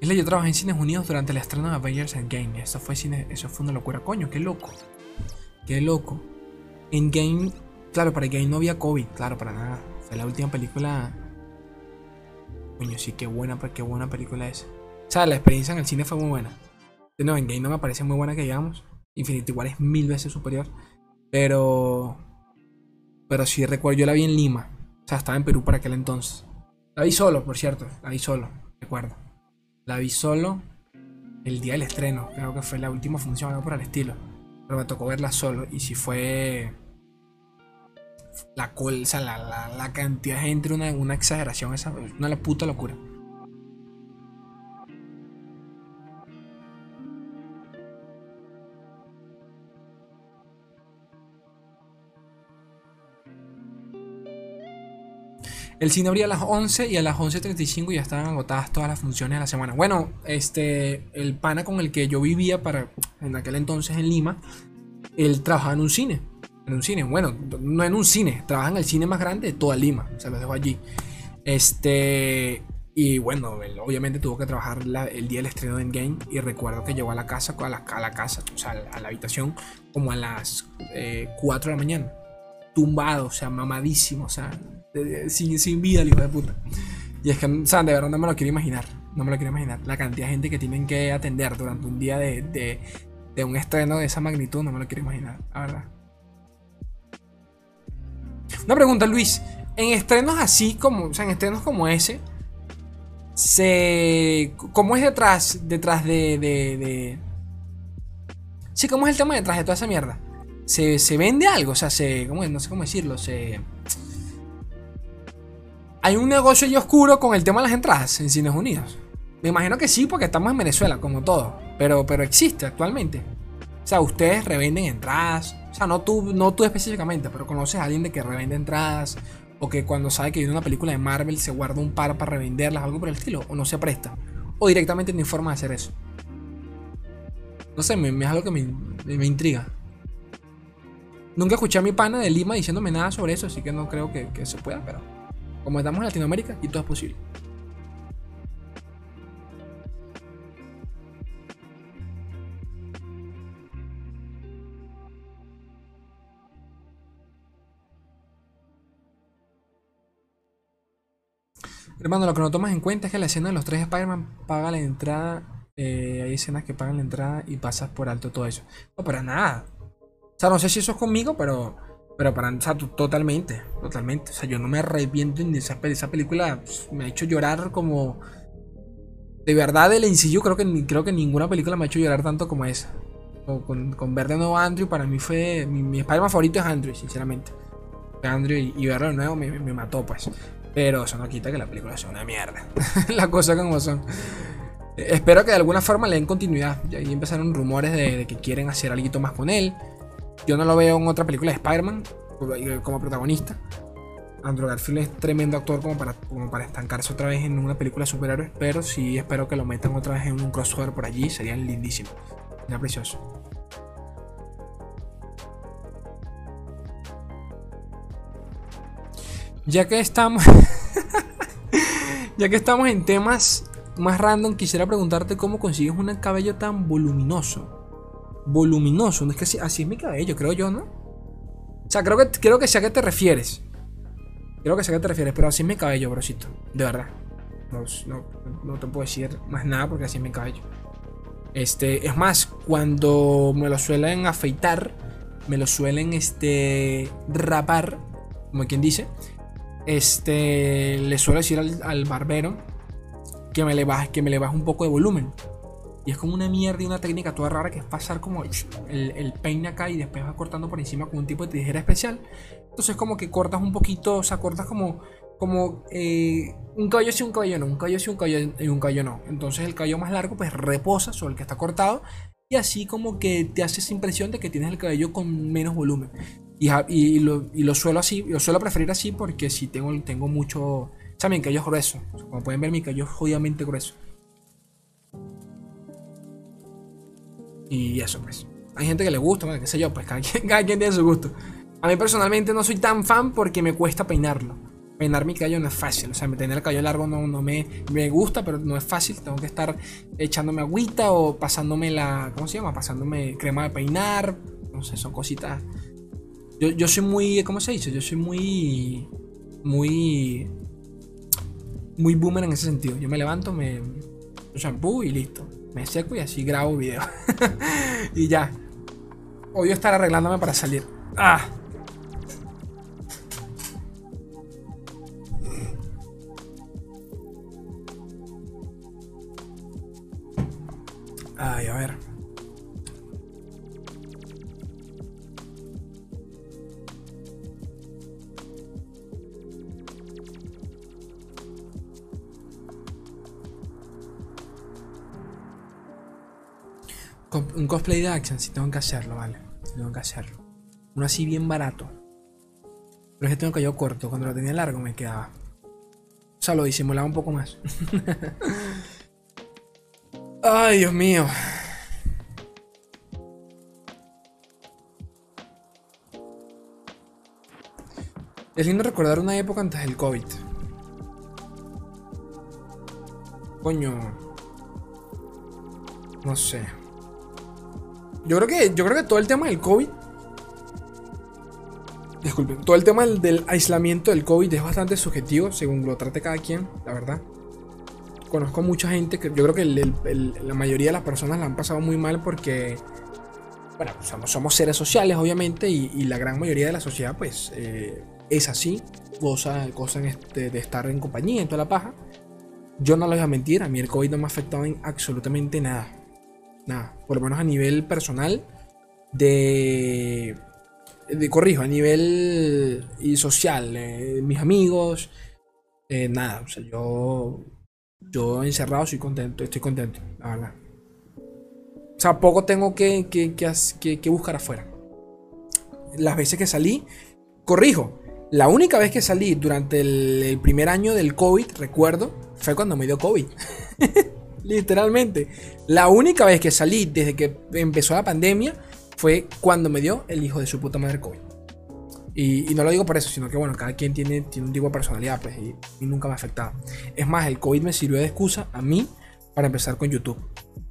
Isla, yo trabajé en Cines Unidos durante el estreno de Avengers Endgame. Eso fue, cine, eso fue una locura. Coño, qué loco. Qué loco. Endgame, claro, para Endgame no había COVID, claro, para nada. La última película. Coño, sí, qué buena, qué buena película es. O sea, la experiencia en el cine fue muy buena. No, en Game no me parece muy buena que digamos. Infinity igual es mil veces superior. Pero. Pero sí recuerdo, yo la vi en Lima. O sea, estaba en Perú para aquel entonces. La vi solo, por cierto. La vi solo, recuerdo. La vi solo el día del estreno. Creo que fue la última función, algo por el estilo. Pero me tocó verla solo. Y si fue. La, col, o sea, la, la, cantidad de gente, una, una exageración. Esa, una puta locura. El cine abría a las 11 y a las 11.35 ya estaban agotadas todas las funciones de la semana. Bueno, este, el pana con el que yo vivía para, en aquel entonces en Lima, él trabajaba en un cine. En un cine, bueno, no en un cine, trabaja en el cine más grande de toda Lima. Se lo dejo allí. Este, y bueno, obviamente tuvo que trabajar el día del estreno de Endgame. Y recuerdo que llegó a la casa, a la, casa, o sea, a la habitación, como a las 4 eh, de la mañana. Tumbado, o sea, mamadísimo, o sea, sin, sin vida el hijo de puta. Y es que, o de verdad no me lo quiero imaginar. No me lo quiero imaginar. La cantidad de gente que tienen que atender durante un día de, de un estreno de esa magnitud, no me lo quiero imaginar, la verdad. Una pregunta, Luis. En estrenos así como, o sea, en estrenos como ese, se, ¿cómo es detrás, detrás de, sí, cómo es el tema detrás de toda esa mierda? Se, se vende algo, o sea, se, ¿cómo es? no sé cómo decirlo, se, hay un negocio ahí oscuro con el tema de las entradas en Cines Unidos. Me imagino que sí, porque estamos en Venezuela, como todo. Pero, pero existe actualmente. O sea, ustedes revenden entradas. Sea, no tú, no tú específicamente, pero conoces a alguien de que revende entradas. O que cuando sabe que viene una película de Marvel se guarda un par para revenderlas, algo por el estilo. O no se presta. O directamente no informa de hacer eso. No sé, me, es algo que me, me, intriga. Nunca escuché a mi pana de Lima diciéndome nada sobre eso, así que no creo que, que se pueda, pero como estamos en Latinoamérica, y todo es posible. Hermano, lo que no tomas en cuenta es que la escena de los tres Spider-Man paga la entrada. Eh, hay escenas que pagan la entrada y pasas por alto todo eso. No, para nada. O sea, no sé si eso es conmigo, pero. Pero para. O sea, totalmente. Totalmente. O sea, yo no me arrepiento de esa, esa película. Pues, me ha hecho llorar como. De verdad, el NCU creo que, creo que ninguna película me ha hecho llorar tanto como esa. con, con, ver de nuevo a Andrew, para mí fue. Mi, mi Spider-Man favorito es Andrew, sinceramente. Andrew y, y verlo de nuevo me mató, pues. Pero eso no quita que la película sea una mierda. la cosa como son. Espero que de alguna forma le den continuidad. Y ahí empezaron rumores de, que quieren hacer algo más con él. Yo no lo veo en otra película de Spider-Man como protagonista. Andrew Garfield es tremendo actor como para, como para estancarse otra vez en una película de superhéroes. Pero sí espero que lo metan otra vez en un crossover por allí. Sería lindísimo. Sería precioso. Ya que estamos. ya que estamos en temas más random, quisiera preguntarte cómo consigues un cabello tan voluminoso. Voluminoso, no es que así, es mi cabello, creo yo, ¿no? O sea, creo que, creo que sé a qué te refieres. Creo que sé a qué te refieres, pero así es mi cabello, brosito. De verdad. No, no, te puedo decir más nada porque así es mi cabello. Este, es más, cuando me lo suelen afeitar, me lo suelen este, rapar, como quien dice, este, le suelo decir al, barbero que me, le baje, que me le un poco de volumen. Y es como una mierda y una técnica toda rara que es pasar como el, el, peine acá y después vas cortando por encima con un tipo de tijera especial. Entonces como que cortas un poquito, o sea, cortas como, como eh, un cabello sí, un cabello no, un cabello sí, un cabello y un cabello no. Entonces el cabello más largo pues reposa sobre el que está cortado y así como que te hace esa impresión de que tienes el cabello con menos volumen. Y, lo, suelo así, lo suelo preferir así porque si tengo, tengo mucho. Saben, cabello es grueso. Como pueden ver, mi cabello es jodidamente grueso. Y eso, pues. Hay gente que le gusta, bueno, qué sé yo, pues cada quien, tiene su gusto. A mí personalmente no soy tan fan porque me cuesta peinarlo. Peinar mi cabello no es fácil. O sea, tener el cabello largo no, no me, me gusta, pero no es fácil. Tengo que estar echándome agüita o pasándome la. ¿Cómo se llama? Pasándome crema de peinar. No sé, son cositas yo, yo soy muy. ¿Cómo se dice? Yo soy muy. Muy. Muy boomer en ese sentido. Yo me levanto, me. shampoo y listo. Me seco y así grabo video. y ya. Odio estar arreglándome para salir. ¡Ah! Ay, a ver. Un cosplay de Action, si tengo que hacerlo, vale. tengo que hacerlo. Uno así bien barato. Pero es que tengo que yo corto. Cuando lo tenía largo me quedaba. O sea, lo disimulaba un poco más. Ay, Dios mío. Es lindo recordar una época antes del COVID. Coño. No sé. Yo creo que, yo creo que todo el tema del COVID. Disculpen, todo el tema del, aislamiento del COVID es bastante subjetivo según lo trate cada quien, la verdad. conozco mucha gente que yo creo que la mayoría de las personas la han pasado muy mal porque, bueno, somos, seres sociales, obviamente, y, la gran mayoría de la sociedad, pues, eh, es así, goza, gozan este, de estar en compañía, en toda la paja. Yo no les voy a mentir, a mí el COVID no me ha afectado en absolutamente nada. Nada, por lo menos a nivel personal, de, de corrijo, a nivel y social, eh, mis amigos, eh, nada, o sea, yo, yo encerrado soy contento, estoy contento, la verdad. O sea, poco tengo que, que, que, buscar afuera. Las veces que salí, corrijo, la única vez que salí durante el, primer año del COVID, recuerdo, fue cuando me dio COVID. Literalmente. La única vez que salí desde que empezó la pandemia fue cuando me dio el hijo de su puta madre COVID. Y, no lo digo por eso, sino que bueno, cada quien tiene, tiene un tipo de personalidad, pues, y, nunca me ha afectado. Es más, el COVID me sirvió de excusa a mí para empezar con YouTube.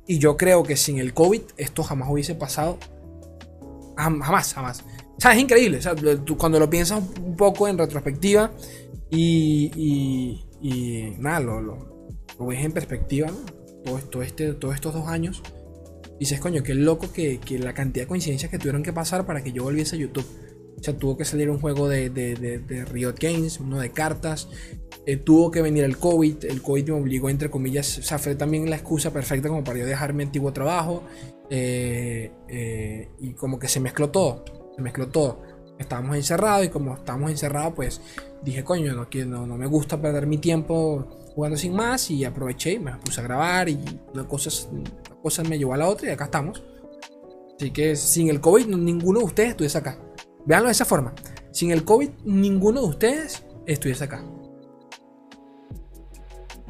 Y yo creo que sin el COVID esto jamás hubiese pasado. Jamás, jamás. O sea, es increíble. O sea, tú cuando lo piensas un poco en retrospectiva y, y, nada, lo, lo, ves en perspectiva, todo, todo, este, todos estos dos años. Dices, coño, qué loco que, que la cantidad de coincidencias que tuvieron que pasar para que yo volviese a YouTube. O sea, tuvo que salir un juego de, de, Riot Games, uno de cartas. Eh, tuvo que venir el COVID. El COVID me obligó, entre comillas, o sea, fue también la excusa perfecta como para yo dejar mi antiguo trabajo. Eh, eh, y como que se mezcló todo. Se mezcló todo. Estábamos encerrados y como estábamos encerrados, pues dije, coño, no, no, no me gusta perder mi tiempo jugando sin más. Y aproveché y me puse a grabar y una cosa, una me llevó a la otra y acá estamos. Así que sin el COVID, ninguno de ustedes estuviese acá. Veanlo de esa forma. Sin el COVID, ninguno de ustedes estuviese acá.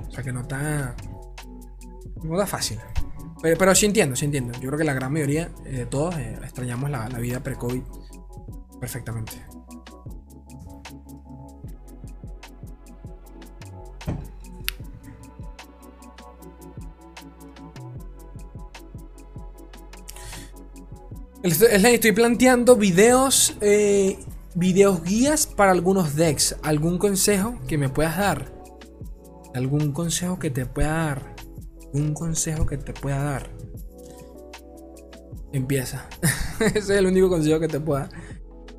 O sea que no está. No está fácil. Pero, sí entiendo, sí entiendo. Yo creo que la gran mayoría eh, de todos eh, extrañamos la vida pre-COVID perfectamente. Estoy planteando videos, eh, videos guías para algunos decks. ¿Algún consejo que me puedas dar? ¿Algún consejo que te pueda dar? Un consejo que te pueda dar. Empieza. Ese es el único consejo que te pueda.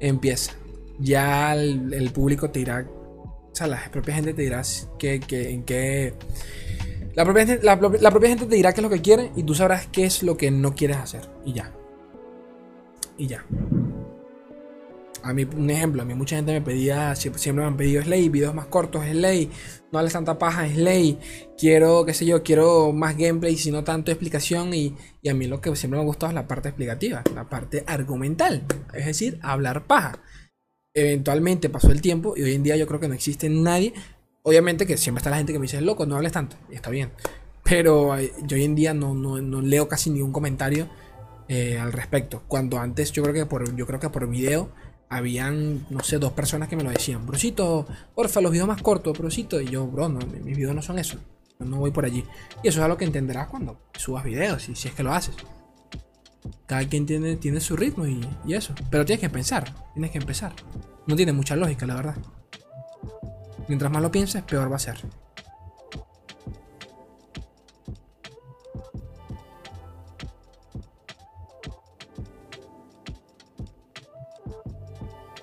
Empieza. Ya el, público te dirá. O sea, la propia gente te dirá que, en qué. La propia, la propia gente te dirá qué es lo que quiere y tú sabrás qué es lo que no quieres hacer. Y ya y ya. A mí, un ejemplo, a mí mucha gente me pedía, siempre, me han pedido Slay, videos más cortos, Slay, no hables tanta paja, Slay, quiero, qué sé yo, quiero más gameplay, sino tanto explicación y, y a mí lo que siempre me ha gustado es la parte explicativa, la parte argumental, es decir, hablar paja. Eventualmente pasó el tiempo y hoy en día yo creo que no existe nadie, obviamente que siempre está la gente que me dice, loco, no hables tanto, y está bien, pero eh, yo hoy en día no, no, no leo casi ningún comentario eh, al respecto. Cuando antes yo creo que por, yo creo que por video habían, no sé, dos personas que me lo decían. Brosito, porfa, los videos más cortos, brosito. Y yo, bro, mis videos no son eso. No voy por allí. Y eso es algo que entenderás cuando subas videos y si es que lo haces. Cada quien tiene, tiene su ritmo y, y eso. Pero tienes que pensar, tienes que empezar. No tiene mucha lógica, la verdad. Mientras más lo pienses, peor va a ser.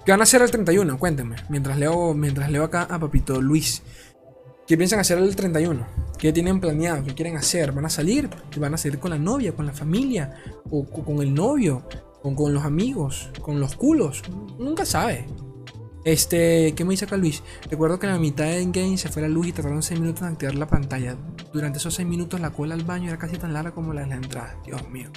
¿Qué van a hacer el 31? Cuéntenme. Mientras leo, mientras leo acá a Papito Luis. ¿Qué piensan hacer el 31? ¿Qué tienen planeado? ¿Qué quieren hacer? ¿Van a salir? ¿Van a salir con la novia, con la familia? ¿O con el novio? ¿O con los amigos? ¿Con los culos? Nunca sabe. Este, ¿qué me dice acá Luis? Recuerdo que en la mitad de Endgame se fue la luz y tardaron 6 minutos en activar la pantalla. Durante esos 6 minutos la cola al baño era casi tan larga como la de la entrada. Dios mío.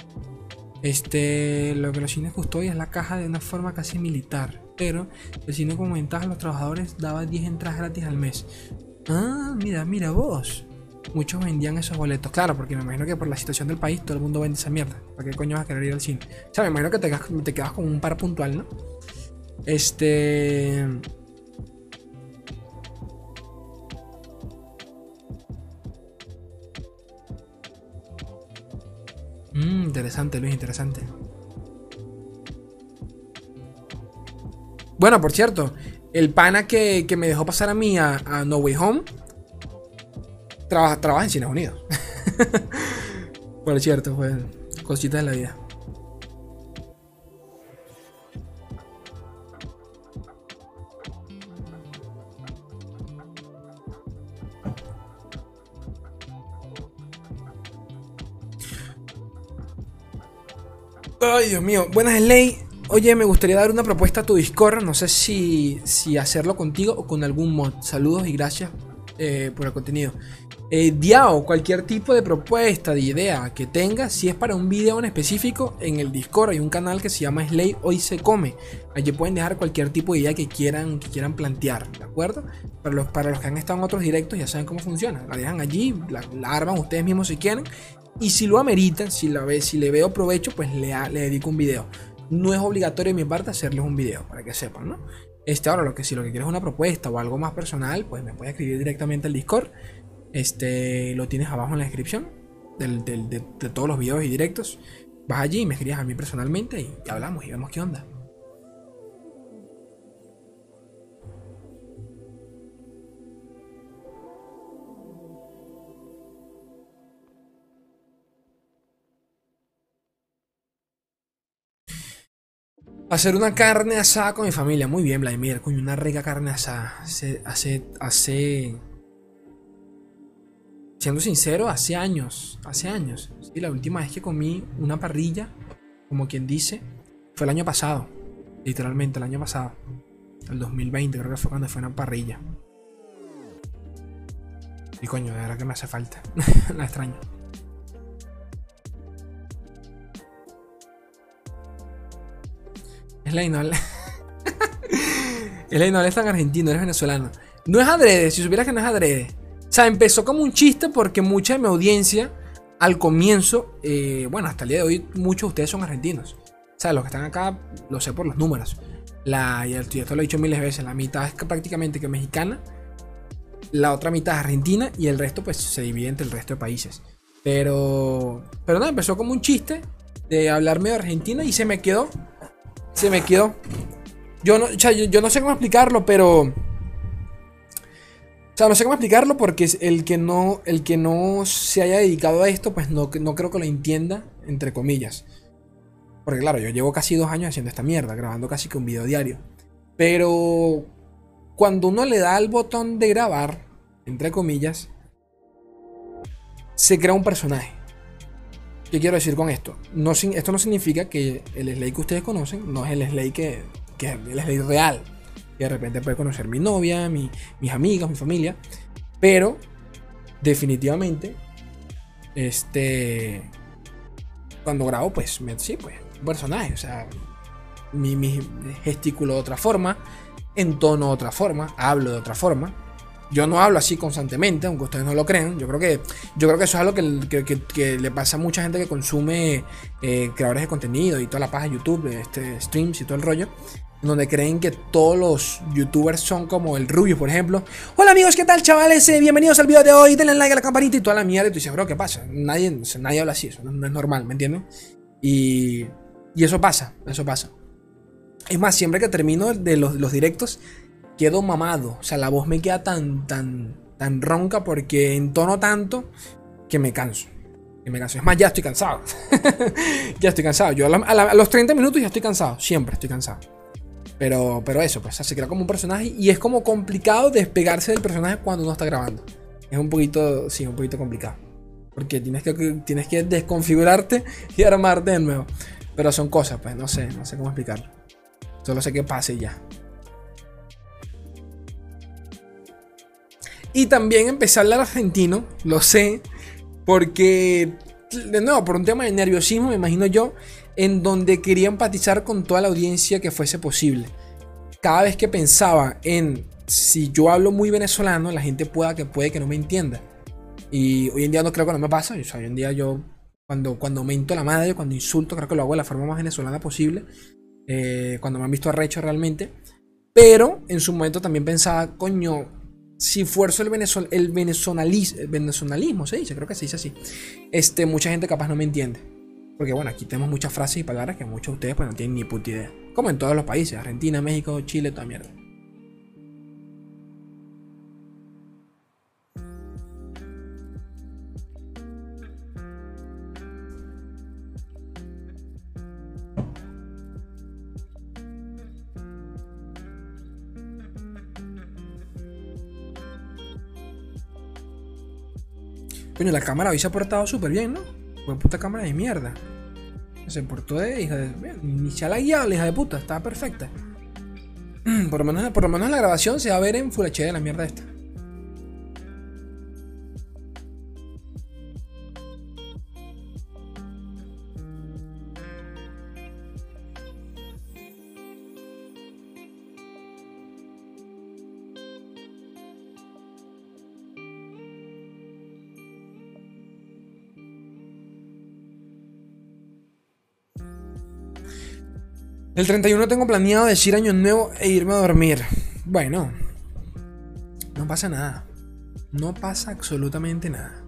Este, lo que los cines custodian es la caja de una forma casi militar. Pero el cine como ventaja a los trabajadores daba 10 entradas gratis al mes. Ah, mira, mira vos. Muchos vendían esos boletos. Claro, porque me imagino que por la situación del país todo el mundo vende esa mierda. ¿Para qué coño vas a querer ir al cine? O sea, me imagino que te, te quedas con un par puntual, ¿no? Este. Interesante, Luis, interesante. Bueno, por cierto, el pana que, me dejó pasar a mí a, No Way Home trabaja, trabaja en Estados Unidos. Por cierto, pues cositas de la vida. Ay, Dios mío. Buenas, Ley. Oye, me gustaría dar una propuesta a tu Discord. No sé si, si hacerlo contigo o con algún mod. Saludos y gracias eh, por el contenido. Eh, Diao, cualquier tipo de propuesta, de idea que tengas, si es para un video en específico, en el Discord hay un canal que se llama Slay Hoy Se Come. Allí pueden dejar cualquier tipo de idea que quieran, que quieran plantear, ¿de acuerdo? Para los, para los que han estado en otros directos ya saben cómo funciona. La dejan allí, la, arman ustedes mismos si quieren. Y si lo ameritan, si, la ve, si le veo provecho, pues le, dedico un video. No es obligatorio de mi parte hacerles un video, para que sepan, ¿no? Este, ahora, lo que si lo que quieres es una propuesta o algo más personal, pues me puedes escribir directamente al Discord. Este, lo tienes abajo en la descripción de, todos los videos y directos. Vas allí y me escribes a mí personalmente y hablamos y vemos qué onda. Hacer una carne asada con mi familia. Muy bien, Vladimir. Coño, una rica carne asada. Hace, hace, hace. Siendo sincero, hace años. Hace años. Sí, la última vez que comí una parrilla, como quien dice, fue el año pasado. Literalmente, el año pasado. El 2020, creo que fue cuando fue una parrilla. Y coño, de verdad que me hace falta. la extraño. Es la inole. es la inole, es tan argentino, eres venezolano. No es adrede, si supieras que no es adrede. O sea, empezó como un chiste porque mucha de mi audiencia al comienzo, eh, bueno, hasta el día de hoy, muchos de ustedes son argentinos. O sea, los que están acá, lo sé por los números. La, y esto lo he dicho miles de veces, la mitad es prácticamente que mexicana, la otra mitad es argentina y el resto pues se divide entre el resto de países. Pero, pero nada, empezó como un chiste de hablarme de Argentina y se me quedó se me quedó. Yo no, o sea, yo, no sé cómo explicarlo, pero. O sea, no sé cómo explicarlo porque el que no, el que no se haya dedicado a esto, pues no, no creo que lo entienda, entre comillas. Porque claro, yo llevo casi dos años haciendo esta mierda, grabando casi que un video diario. Pero cuando uno le da al botón de grabar, entre comillas, se crea un personaje. ¿Qué quiero decir con esto? No, esto no significa que el Slay que ustedes conocen no es el Slay que, que es el Slay real. Que de repente puede conocer mi novia, mis amigos, mi familia. Pero, definitivamente, este. Cuando grabo, pues, sí, pues, un personaje. O sea, mi, mi gesticulo de otra forma, entono de otra forma, hablo de otra forma. Yo no hablo así constantemente, aunque ustedes no lo crean. Yo creo que, yo creo que eso es algo que, le pasa a mucha gente que consume eh, creadores de contenido y toda la página de YouTube, este, streams y todo el rollo. Donde creen que todos los youtubers son como el Rubio, por ejemplo. Hola amigos, ¿qué tal chavales? Eh, bienvenidos al video de hoy. Denle like a la campanita y toda la mierda. Y tú dices, bro, ¿qué pasa? Nadie, nadie habla así, eso no, es normal, ¿me entienden? Y, y eso pasa, eso pasa. Es más, siempre que termino de los directos, quedo mamado. O sea, la voz me queda tan, tan, tan ronca porque entono tanto que me canso. Que me canso. Es más, ya estoy cansado. ya estoy cansado. Yo a, los 30 minutos ya estoy cansado. Siempre estoy cansado. Pero, pero eso, pues se crea como un personaje y es como complicado despegarse del personaje cuando uno está grabando. Es un poquito, sí, un poquito complicado. Porque tienes que, tienes que desconfigurarte y armarte de nuevo. Pero son cosas, pues no sé, no sé cómo explicarlo. Solo sé que pase y ya. Y también empecé a hablar argentino, lo sé, porque, de nuevo, por un tema de nerviosismo, me imagino yo, en donde quería empatizar con toda la audiencia que fuese posible. Cada vez que pensaba en si yo hablo muy venezolano, la gente pueda que puede que no me entienda. Y hoy en día no creo que no me pasa. O sea, hoy en día yo, cuando, cuando a la madre, cuando insulto, creo que lo hago de la forma más venezolana posible. Eh, cuando me han visto arrecho realmente. Pero en su momento también pensaba, coño, si fuerzo el, el venezonalismo, se dice, creo que se dice así, este, mucha gente capaz no me entiende. Porque bueno, aquí tenemos muchas frases y palabras que muchos de ustedes pues no tienen ni puta idea. Como en todos los países, Argentina, México, Chile, toda mierda. La cámara hoy se ha portado súper bien, ¿no? Fue puta cámara de mierda. Se portó de hija de. Ni se la guiado la hija de puta, estaba perfecta. Por lo, menos, por lo menos la grabación se va a ver en Full HD la mierda esta. El 31 tengo planeado decir año nuevo e irme a dormir. Bueno, no pasa nada. No pasa absolutamente nada.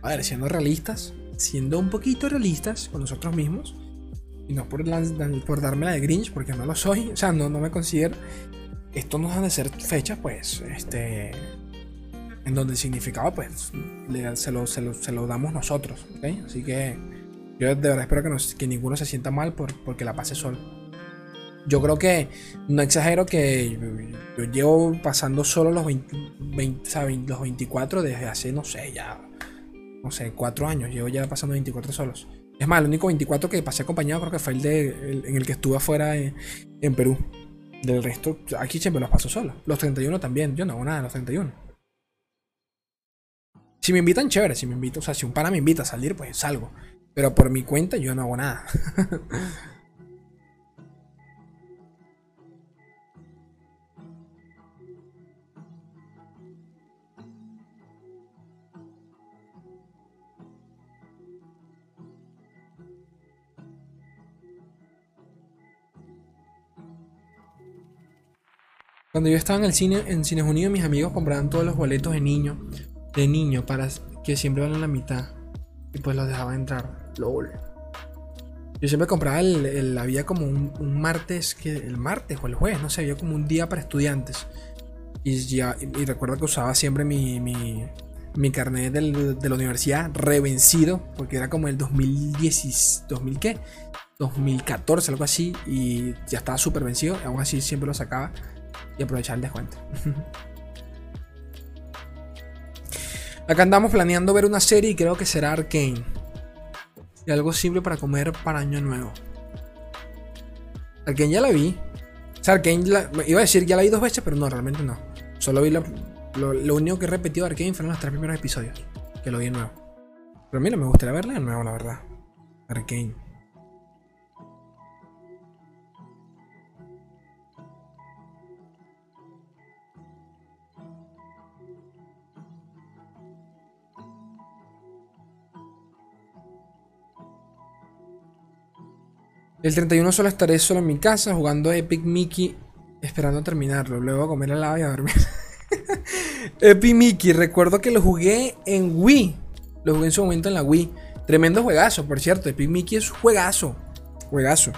A ver, siendo realistas, siendo un poquito realistas con nosotros mismos, y no por, por darme la de Grinch, porque no lo soy, o sea, no, no me considero. Esto nos han de ser fechas, pues, este. En donde el significado, pues, se, lo, se, lo, se lo damos nosotros, ¿ok? Así que yo de verdad espero que, que ninguno se sienta mal por, porque la pase solo. Yo creo que, no exagero que yo, llevo pasando solo los, 20, los 24 desde hace, no sé, ya, no sé, 4 años. Llevo ya pasando 24 solos. Es más, el único 24 que pasé acompañado creo que fue el de, en el que estuve afuera en, en, Perú. Del resto, aquí siempre los paso solo. Los 31 también, yo no hago nada de los 31. Si me invitan, chévere, si me invitan, o sea, si un pana me invita a salir, pues salgo. Pero por mi cuenta yo no hago nada. Cuando yo estaba en el cine, en Cines Unidos, mis amigos compraban todos los boletos de niño, de niño, para que siempre valen la mitad. Y pues los dejaba entrar. LOL. Yo siempre compraba el, había como un, martes, que el martes o el jueves, no sé, había como un día para estudiantes. Y, ya, y, recuerdo que usaba siempre mi, mi, carnet de la universidad revencido, porque era como el 2010, 2000 qué, 2014, algo así, y ya estaba súper vencido, aún así siempre lo sacaba y aprovechaba el descuento. Acá andamos planeando ver una serie y creo que será Arkane y algo simple para comer para Año Nuevo. Arkane ya la vi. O sea, Arkane iba a decir ya la vi dos veces, pero no, realmente no. Solo vi lo, único que he repetido de Arkane fueron los tres primeros episodios. Que lo vi de nuevo. Pero mira, me gustaría verla de nuevo, la verdad. Arkane. El 31 solo estaré solo en mi casa jugando Epic Mickey esperando terminarlo. Luego a comer helado y a dormir. Epic Mickey, recuerdo que lo jugué en Wii. Lo jugué en su momento en la Wii. Tremendo juegazo, por cierto. Epic Mickey es juegazo. Juegazo.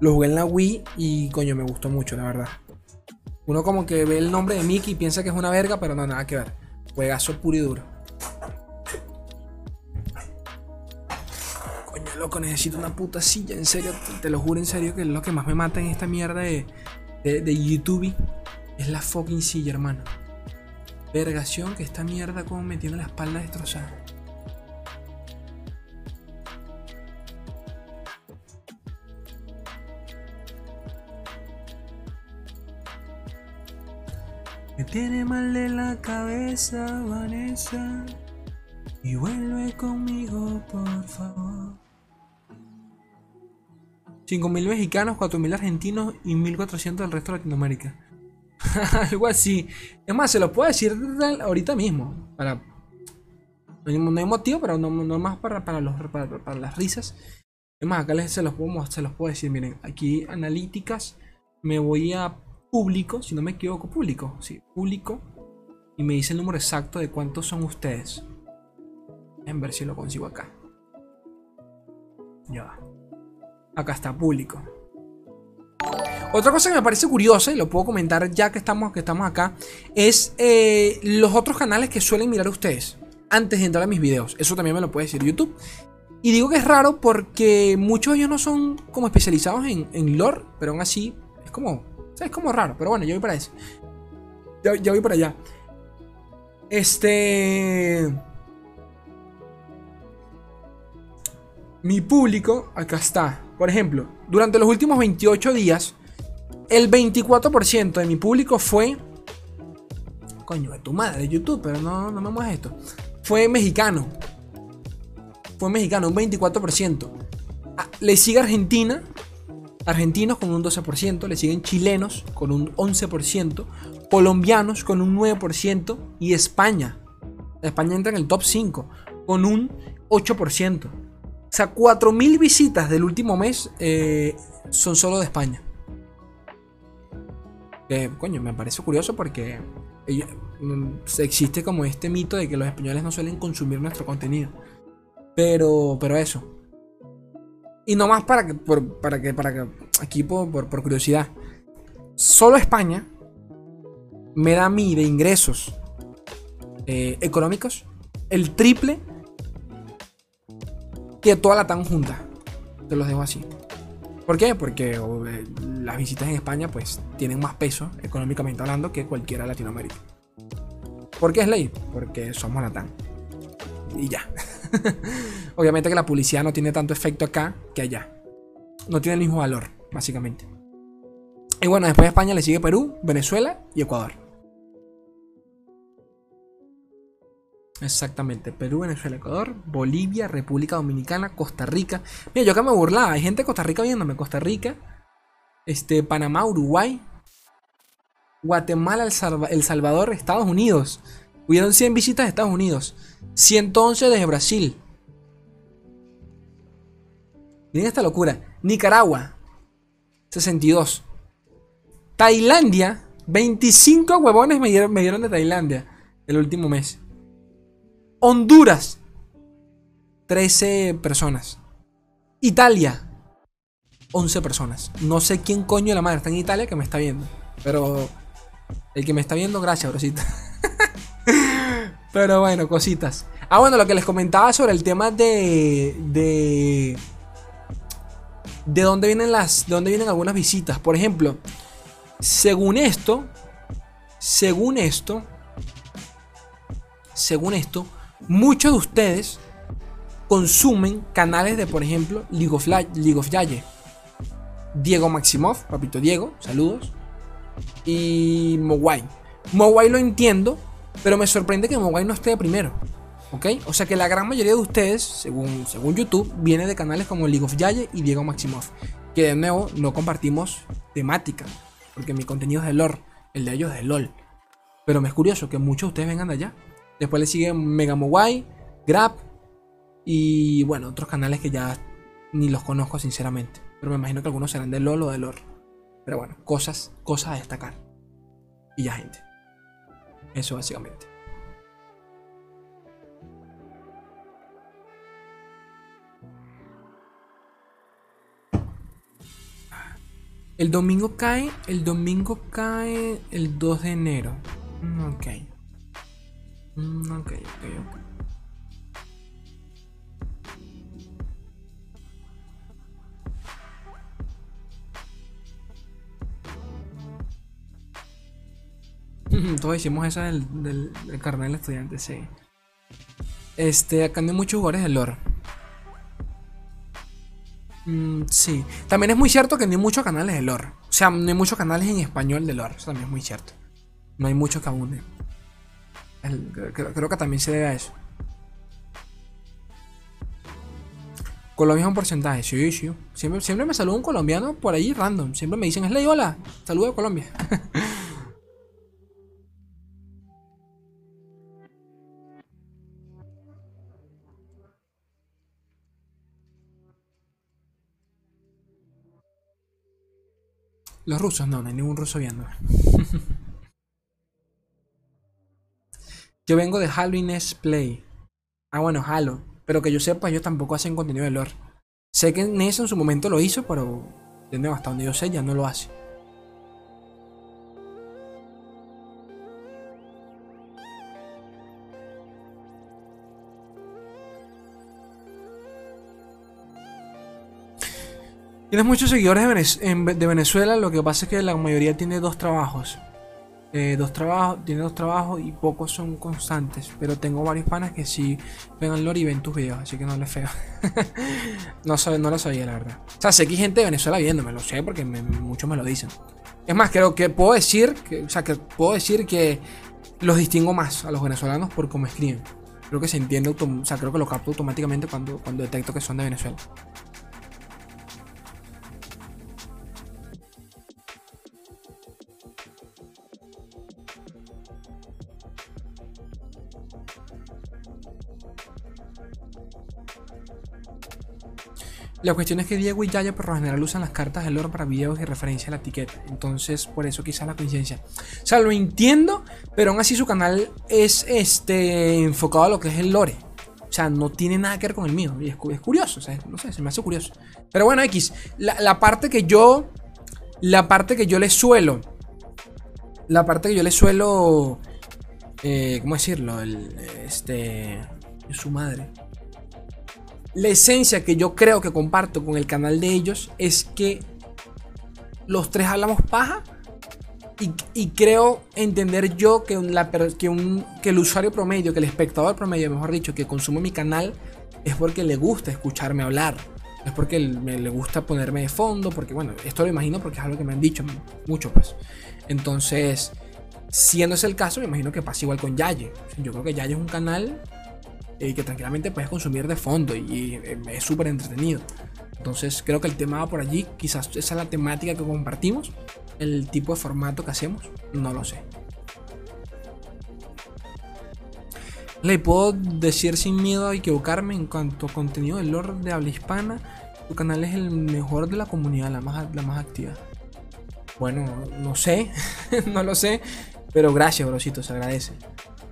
Lo jugué en la Wii y coño, me gustó mucho, la verdad. Uno como que ve el nombre de Mickey y piensa que es una verga, pero no, nada que ver. Juegazo puro y duro. Loco, necesito una puta silla, en serio, te lo juro en serio que es lo que más me mata en esta mierda de, de, YouTube. Es la fucking silla, hermano. Vergación que esta mierda como me tiene la espalda destrozada. Me tiene mal de la cabeza, Vanessa. Y vuelve conmigo, por favor. 5.000 mexicanos, 4.000 argentinos y 1.400 del resto de Latinoamérica. Algo así. Es más, se lo puedo decir ahorita mismo. Para... No hay motivo, pero no, más para, para, los, para, las risas. Es más, acá les, se, los puedo, se los puedo decir. Miren, aquí analíticas. Me voy a público, si no me equivoco, público. Sí, público. Y me dice el número exacto de cuántos son ustedes. En ver si lo consigo acá. Ya va. Acá está, público. Otra cosa que me parece curiosa, y lo puedo comentar ya que estamos, que estamos acá, es eh, los otros canales que suelen mirar ustedes antes de entrar a mis videos. Eso también me lo puede decir YouTube. Y digo que es raro porque muchos de ellos no son como especializados en, lore, pero aún así es como, es como raro. Pero bueno, yo voy para eso. Ya, voy para allá. Este. Mi público, acá está. Por ejemplo, durante los últimos 28 días, el 24% de mi público fue. Coño, de tu madre, YouTube, pero no, no me muevas esto. Fue mexicano. Fue mexicano, un 24%. Ah, le sigue Argentina, argentinos con un 12%, le siguen chilenos con un 11%, colombianos con un 9% y España. España entra en el top 5 con un 8%. O sea, 4.000 visitas del último mes eh, son solo de España. coño, me parece curioso porque mm, existe como este mito de que los españoles no suelen consumir nuestro contenido. Pero, pero eso. Y no más para que, para que, para que, aquí por, por curiosidad. Solo España me da a mí de ingresos eh, económicos el triple que toda la tan junta. Te los dejo así. ¿Por qué? Porque eh, las visitas en España pues tienen más peso económicamente hablando que cualquiera de Latinoamérica. ¿Por qué es ley? Porque somos la tan. Y ya. Obviamente que la publicidad no tiene tanto efecto acá que allá. No tiene el mismo valor, básicamente. Y bueno, después de España le sigue Perú, Venezuela y Ecuador. Exactamente, Perú, Venezuela, Ecuador, Bolivia, República Dominicana, Costa Rica. Mira, yo acá me burlaba, hay gente de Costa Rica viéndome, Costa Rica, este, Panamá, Uruguay, Guatemala, El, Salvador, Estados Unidos. Hubieron 100 visitas de Estados Unidos, 111 desde Brasil. Miren esta locura. Nicaragua, 62. Tailandia, 25 huevones me dieron, me dieron de Tailandia el último mes. Honduras, 13 personas. Italia, 11 personas. No sé quién coño de la madre está en Italia que me está viendo. Pero el que me está viendo, gracias, brosita. pero bueno, cositas. Ah, bueno, lo que les comentaba sobre el tema de. de. de dónde vienen las. de dónde vienen algunas visitas. Por ejemplo, según esto. Según esto. Según esto muchos de ustedes consumen canales de, por ejemplo, League of, Yaye. Diego Maximov, papito Diego, saludos. Y Mowai. Mowai lo entiendo, pero me sorprende que Mowai no esté de primero. ¿Ok? O sea que la gran mayoría de ustedes, según, según YouTube, viene de canales como League of Yaye y Diego Maximov. Que de nuevo no compartimos temática. Porque mi contenido es de lore, el de ellos es de LOL. Pero me es curioso que muchos de ustedes vengan de allá. Después le siguen Mega Mowai, Grab y bueno, otros canales que ya ni los conozco sinceramente. Pero me imagino que algunos serán de LOL o de LOR. Pero bueno, cosas, cosas a destacar. Y ya, gente. Eso básicamente. El domingo cae, el domingo cae el 2 de enero. Mm, ok. Mm, ok, ok, ok. Todos hicimos esa del, del, del carnet del estudiante, sí. Este, acá no hay muchos jugadores de lore. Mm, sí. También es muy cierto que no hay muchos canales de lore. O sea, no hay muchos canales en español de lore. Eso también es muy cierto. No hay muchos que abunden creo, que también se debe a eso. Colombia es un porcentaje, sí, sí. Siempre, siempre me saluda un colombiano por ahí random. Siempre me dicen, es ley, hola, saludo a Colombia. Los rusos, no, no hay ningún ruso viendo. Yo vengo de Halo Inés Play. Ah, bueno, Halo. Pero que yo sepa, ellos tampoco hacen contenido de lore. Sé que Ness en su momento lo hizo, pero hasta donde yo sé, ya no lo hace. Tienes muchos seguidores de Venezuela, lo que pasa es que la mayoría tiene dos trabajos. Eh, dos trabajos, tiene dos trabajos y pocos son constantes. Pero tengo varios panas que sí ven al lore y ven tus videos, así que no les feo. no, no lo sabía, la verdad. O sea, sé que hay gente de Venezuela viéndome, lo sé porque muchos me lo dicen. Es más, creo que puedo decir, que, o sea, que puedo decir que los distingo más a los venezolanos por cómo escriben. Creo que se entiende, o sea, creo que lo capto automáticamente cuando, cuando detecto que son de Venezuela. La cuestión es que Diego y Yaya por lo general usan las cartas del lore para videos y referencia a la etiqueta. Entonces, por eso quizá la coincidencia. O sea, lo entiendo, pero aún así su canal es este enfocado a lo que es el lore. O sea, no tiene nada que ver con el mío. Y es, curioso, o sea, no sé, se me hace curioso. Pero bueno, X, la, parte que yo. La parte que yo le suelo. La parte que yo le suelo. Eh, ¿Cómo decirlo? El, este. Su madre. La esencia que yo creo que comparto con el canal de ellos es que los tres hablamos paja. Y, creo entender yo que, que, un, que el usuario promedio, que el espectador promedio, mejor dicho, que consume mi canal, es porque le gusta escucharme hablar. Es porque me, le gusta ponerme de fondo. Porque, bueno, esto lo imagino porque es algo que me han dicho mucho, pues. Entonces, siendo ese el caso, me imagino que pasa igual con Yaye. Yo creo que Yaye es un canal y que tranquilamente puedes consumir de fondo y, eh, es súper entretenido. Entonces creo que el tema va por allí, quizás esa es la temática que compartimos, el tipo de formato que hacemos, no lo sé. Le puedo decir sin miedo a equivocarme en cuanto a contenido del lore de habla hispana, tu canal es el mejor de la comunidad, la más, la más activa. Bueno, no sé, no lo sé, pero gracias, brosito, se agradece.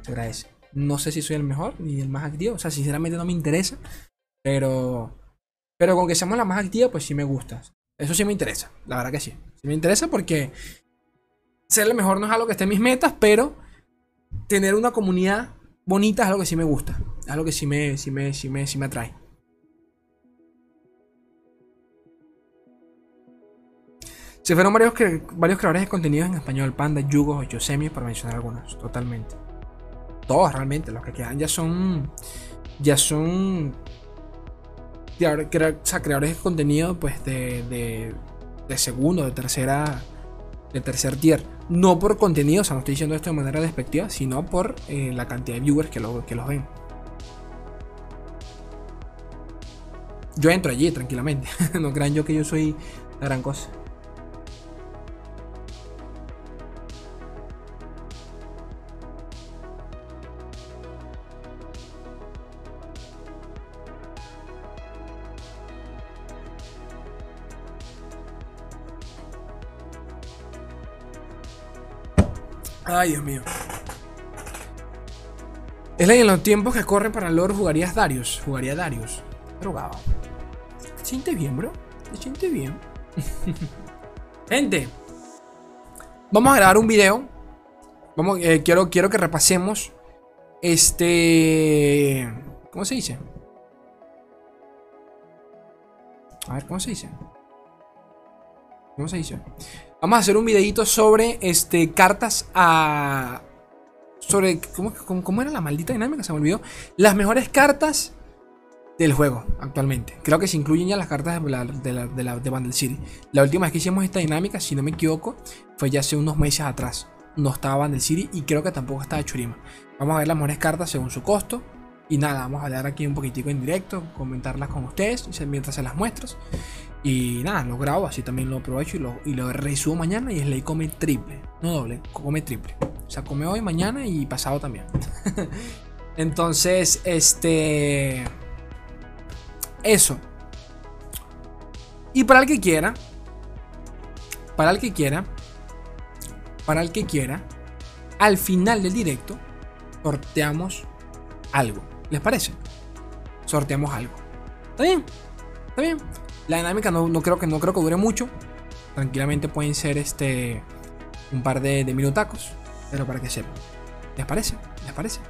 Se agradece. No sé si soy el mejor ni el más activo. O sea, sinceramente no me interesa. Pero. Pero con que seamos la más activa, pues sí me gusta. Eso sí me interesa. La verdad que sí. Sí me interesa porque. Ser el mejor no es algo que esté en mis metas, pero. Tener una comunidad bonita es algo que sí me gusta. Es algo que sí me, sí me, sí me, sí me atrae. Se fueron varios, varios creadores de contenidos en español, Panda, Yugo, Yosemi, para mencionar algunos, totalmente todos realmente, los que quedan ya son, ya son creadores de contenido pues de, de, segundo, de tercera, de tercer tier. No por contenido, o sea, no estoy diciendo esto de manera despectiva, sino por eh, la cantidad de viewers que, lo, que los ven. Yo entro allí tranquilamente. no crean yo que yo soy la gran cosa. Ay, Dios mío. Es en los tiempos que corren para Lord jugarías Darius. Jugaría Darius. Drogado. ¿Te sientes bien, bro? ¿Te sientes bien? Gente. Vamos a grabar un video. Vamos, eh, quiero, quiero que repasemos. Este. ¿Cómo se dice? A ver, ¿cómo se dice? ¿Cómo se dice? Vamos a hacer un videito sobre este, cartas a... Sobre... ¿cómo, era la maldita dinámica? Se me olvidó. Las mejores cartas del juego actualmente. Creo que se incluyen ya las cartas de, la, de, la, de, Bundle City. La última vez que hicimos esta dinámica, si no me equivoco, fue ya hace unos meses atrás. No estaba Bundle City y creo que tampoco estaba Churima. Vamos a ver las mejores cartas según su costo. Y nada, vamos a hablar aquí un poquitico en directo, comentarlas con ustedes mientras se las muestro. Y nada, lo grabo, así también lo aprovecho y lo, y lo resubo mañana y es ley come triple. No doble, come triple. O sea, come hoy, mañana y pasado también. Entonces, este... Eso. Y para el que quiera, para el que quiera, para el que quiera, al final del directo sorteamos algo. ¿Les parece? Sorteamos algo. ¿Está bien? ¿Está bien? La dinámica no, creo, que, no creo que dure mucho. Tranquilamente pueden ser este un par de, de. Pero para que sepan. ¿Les parece? ¿Les parece?